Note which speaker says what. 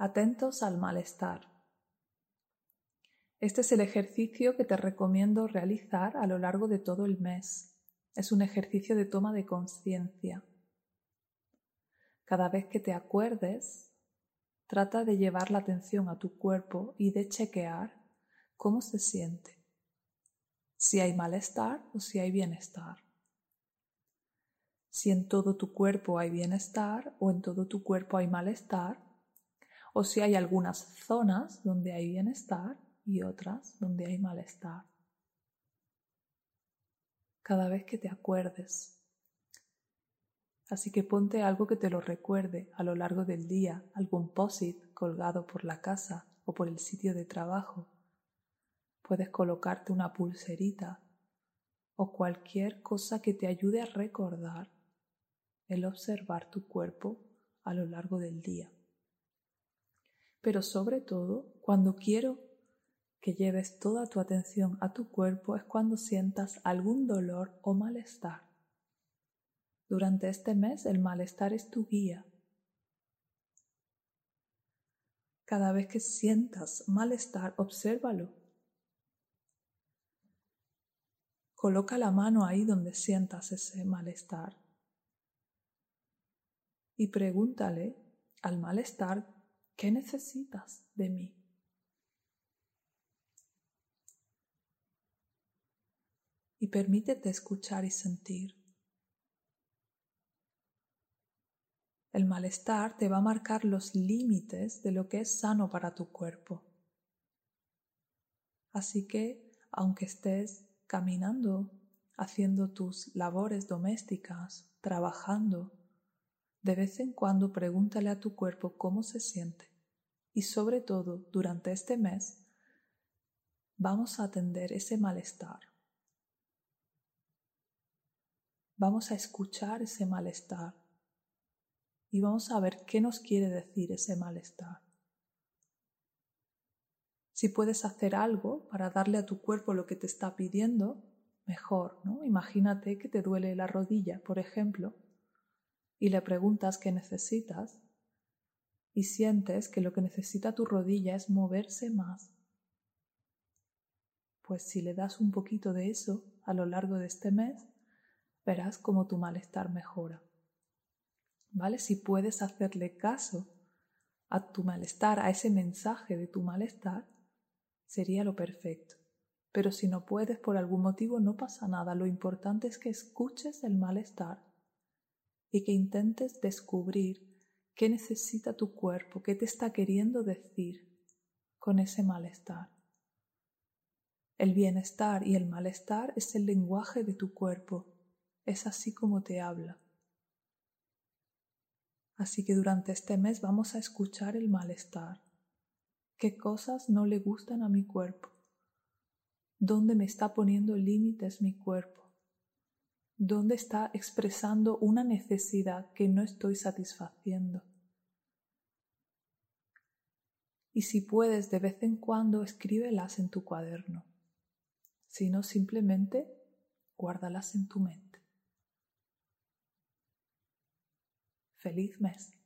Speaker 1: Atentos al malestar. Este es el ejercicio que te recomiendo realizar a lo largo de todo el mes. Es un ejercicio de toma de conciencia. Cada vez que te acuerdes, trata de llevar la atención a tu cuerpo y de chequear cómo se siente, si hay malestar o si hay bienestar. Si en todo tu cuerpo hay bienestar o en todo tu cuerpo hay malestar, o si hay algunas zonas donde hay bienestar y otras donde hay malestar. Cada vez que te acuerdes. Así que ponte algo que te lo recuerde a lo largo del día, algún posit colgado por la casa o por el sitio de trabajo. Puedes colocarte una pulserita o cualquier cosa que te ayude a recordar el observar tu cuerpo a lo largo del día pero sobre todo cuando quiero que lleves toda tu atención a tu cuerpo es cuando sientas algún dolor o malestar. Durante este mes el malestar es tu guía. Cada vez que sientas malestar, obsérvalo. Coloca la mano ahí donde sientas ese malestar y pregúntale al malestar ¿Qué necesitas de mí? Y permítete escuchar y sentir. El malestar te va a marcar los límites de lo que es sano para tu cuerpo. Así que, aunque estés caminando, haciendo tus labores domésticas, trabajando, de vez en cuando pregúntale a tu cuerpo cómo se siente y sobre todo durante este mes vamos a atender ese malestar. Vamos a escuchar ese malestar y vamos a ver qué nos quiere decir ese malestar. Si puedes hacer algo para darle a tu cuerpo lo que te está pidiendo, mejor, ¿no? Imagínate que te duele la rodilla, por ejemplo, y le preguntas qué necesitas y sientes que lo que necesita tu rodilla es moverse más, pues si le das un poquito de eso a lo largo de este mes, verás cómo tu malestar mejora. ¿Vale? Si puedes hacerle caso a tu malestar, a ese mensaje de tu malestar, sería lo perfecto. Pero si no puedes por algún motivo, no pasa nada. Lo importante es que escuches el malestar y que intentes descubrir qué necesita tu cuerpo, qué te está queriendo decir con ese malestar. El bienestar y el malestar es el lenguaje de tu cuerpo, es así como te habla. Así que durante este mes vamos a escuchar el malestar. ¿Qué cosas no le gustan a mi cuerpo? ¿Dónde me está poniendo límites mi cuerpo? ¿Dónde está expresando una necesidad que no estoy satisfaciendo? Y si puedes, de vez en cuando escríbelas en tu cuaderno. Si no, simplemente guárdalas en tu mente. Feliz mes.